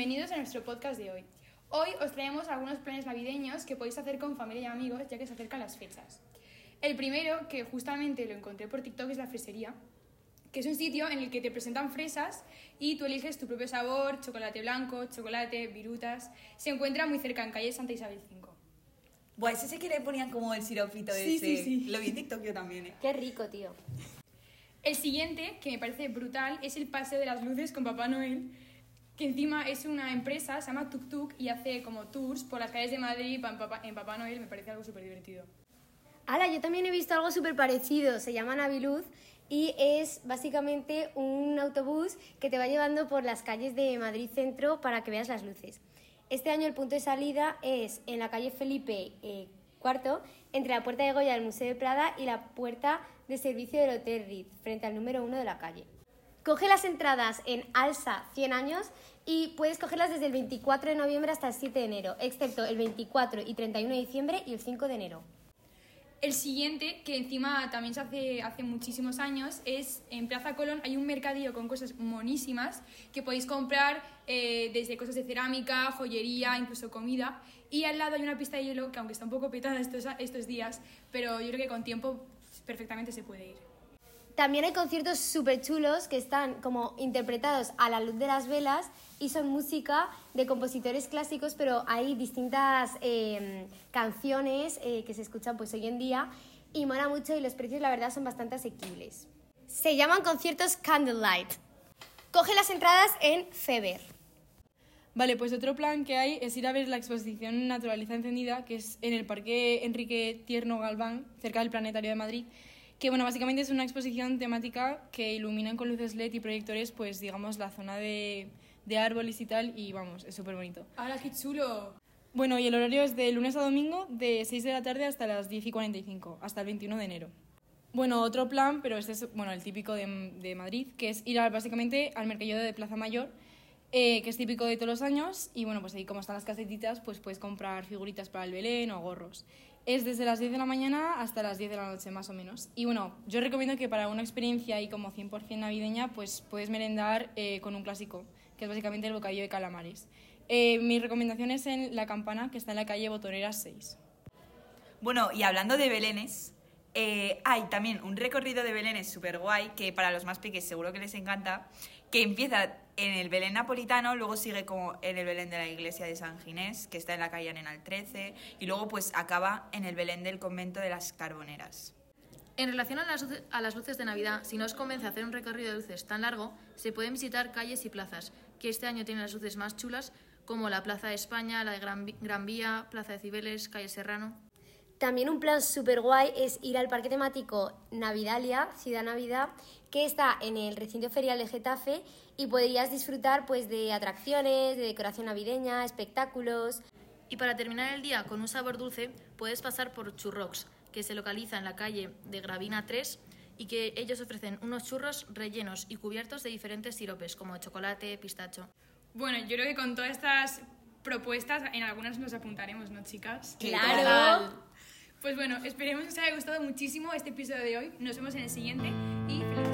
bienvenidos a nuestro podcast de hoy. Hoy os traemos algunos planes navideños que podéis hacer con familia y amigos ya que se acercan las fechas. El primero, que justamente lo encontré por TikTok, es la fresería, que es un sitio en el que te presentan fresas y tú eliges tu propio sabor, chocolate blanco, chocolate, virutas. Se encuentra muy cerca, en calle Santa Isabel 5. Buah, ese sí que le ponían como el siropito Sí, ese. sí, sí. Lo vi en TikTok yo también, ¿eh? Qué rico, tío. El siguiente, que me parece brutal, es el Paseo de las Luces con Papá Noel, que encima es una empresa, se llama Tuk Tuk, y hace como tours por las calles de Madrid en Papá, Noel, me parece algo súper divertido. Hala, yo también he visto algo súper parecido. Se llama Naviluz y es básicamente un autobús que te va llevando por las calles de Madrid Centro para que veas las luces. Este año el punto de salida es en la calle Felipe eh, IV, entre la puerta de Goya del Museo de Prada y la puerta de servicio del Hotel Ritz, frente al número uno de la calle. Coge las entradas en Alsa 100 años y puedes cogerlas desde el 24 de noviembre hasta el 7 de enero, excepto el 24 y 31 de diciembre y el 5 de enero. El siguiente, que encima también se hace hace muchísimos años, es en Plaza Colón hay un mercadillo con cosas monísimas que podéis comprar eh, desde cosas de cerámica, joyería, incluso comida. Y al lado hay una pista de hielo que aunque está un poco petada estos, estos días, pero yo creo que con tiempo perfectamente se puede ir. También hay conciertos súper chulos que están como interpretados a la luz de las velas y son música de compositores clásicos, pero hay distintas eh, canciones eh, que se escuchan pues hoy en día y mola mucho y los precios la verdad son bastante asequibles. Se llaman conciertos Candlelight. Coge las entradas en Feber. Vale, pues otro plan que hay es ir a ver la exposición Naturaleza Encendida, que es en el Parque Enrique Tierno Galván, cerca del Planetario de Madrid, que bueno, básicamente es una exposición temática que iluminan con luces LED y proyectores, pues digamos, la zona de, de árboles y tal, y vamos, es súper bonito. ¡Hala, qué chulo! Bueno, y el horario es de lunes a domingo, de 6 de la tarde hasta las 10 y 45, hasta el 21 de enero. Bueno, otro plan, pero este es bueno, el típico de, de Madrid, que es ir a, básicamente al mercadillo de Plaza Mayor, eh, que es típico de todos los años, y bueno, pues ahí como están las casetitas, pues puedes comprar figuritas para el Belén o gorros. Es desde las 10 de la mañana hasta las 10 de la noche, más o menos. Y bueno, yo recomiendo que para una experiencia ahí como 100% navideña, pues puedes merendar eh, con un clásico, que es básicamente el bocadillo de calamares. Eh, mi recomendación es en La Campana, que está en la calle Botoneras 6. Bueno, y hablando de Belenes, eh, hay también un recorrido de Belenes súper guay, que para los más pequeños seguro que les encanta, que empieza en el Belén napolitano, luego sigue como en el Belén de la iglesia de San Ginés, que está en la calle Arenal 13, y luego pues acaba en el Belén del convento de las Carboneras. En relación a las, luces, a las luces de Navidad, si no os convence hacer un recorrido de luces tan largo, se pueden visitar calles y plazas, que este año tienen las luces más chulas, como la Plaza de España, la de Gran, Gran Vía, Plaza de Cibeles, Calle Serrano. También un plan súper guay es ir al parque temático Navidalia, Ciudad Navidad, que está en el recinto ferial de Getafe y podrías disfrutar pues de atracciones, de decoración navideña, espectáculos. Y para terminar el día con un sabor dulce, puedes pasar por Churrox, que se localiza en la calle de Gravina 3 y que ellos ofrecen unos churros rellenos y cubiertos de diferentes siropes, como chocolate, pistacho. Bueno, yo creo que con todas estas propuestas, en algunas nos apuntaremos, ¿no, chicas? ¡Claro! Pues bueno, esperemos que os haya gustado muchísimo este episodio de hoy. Nos vemos en el siguiente y fiestas.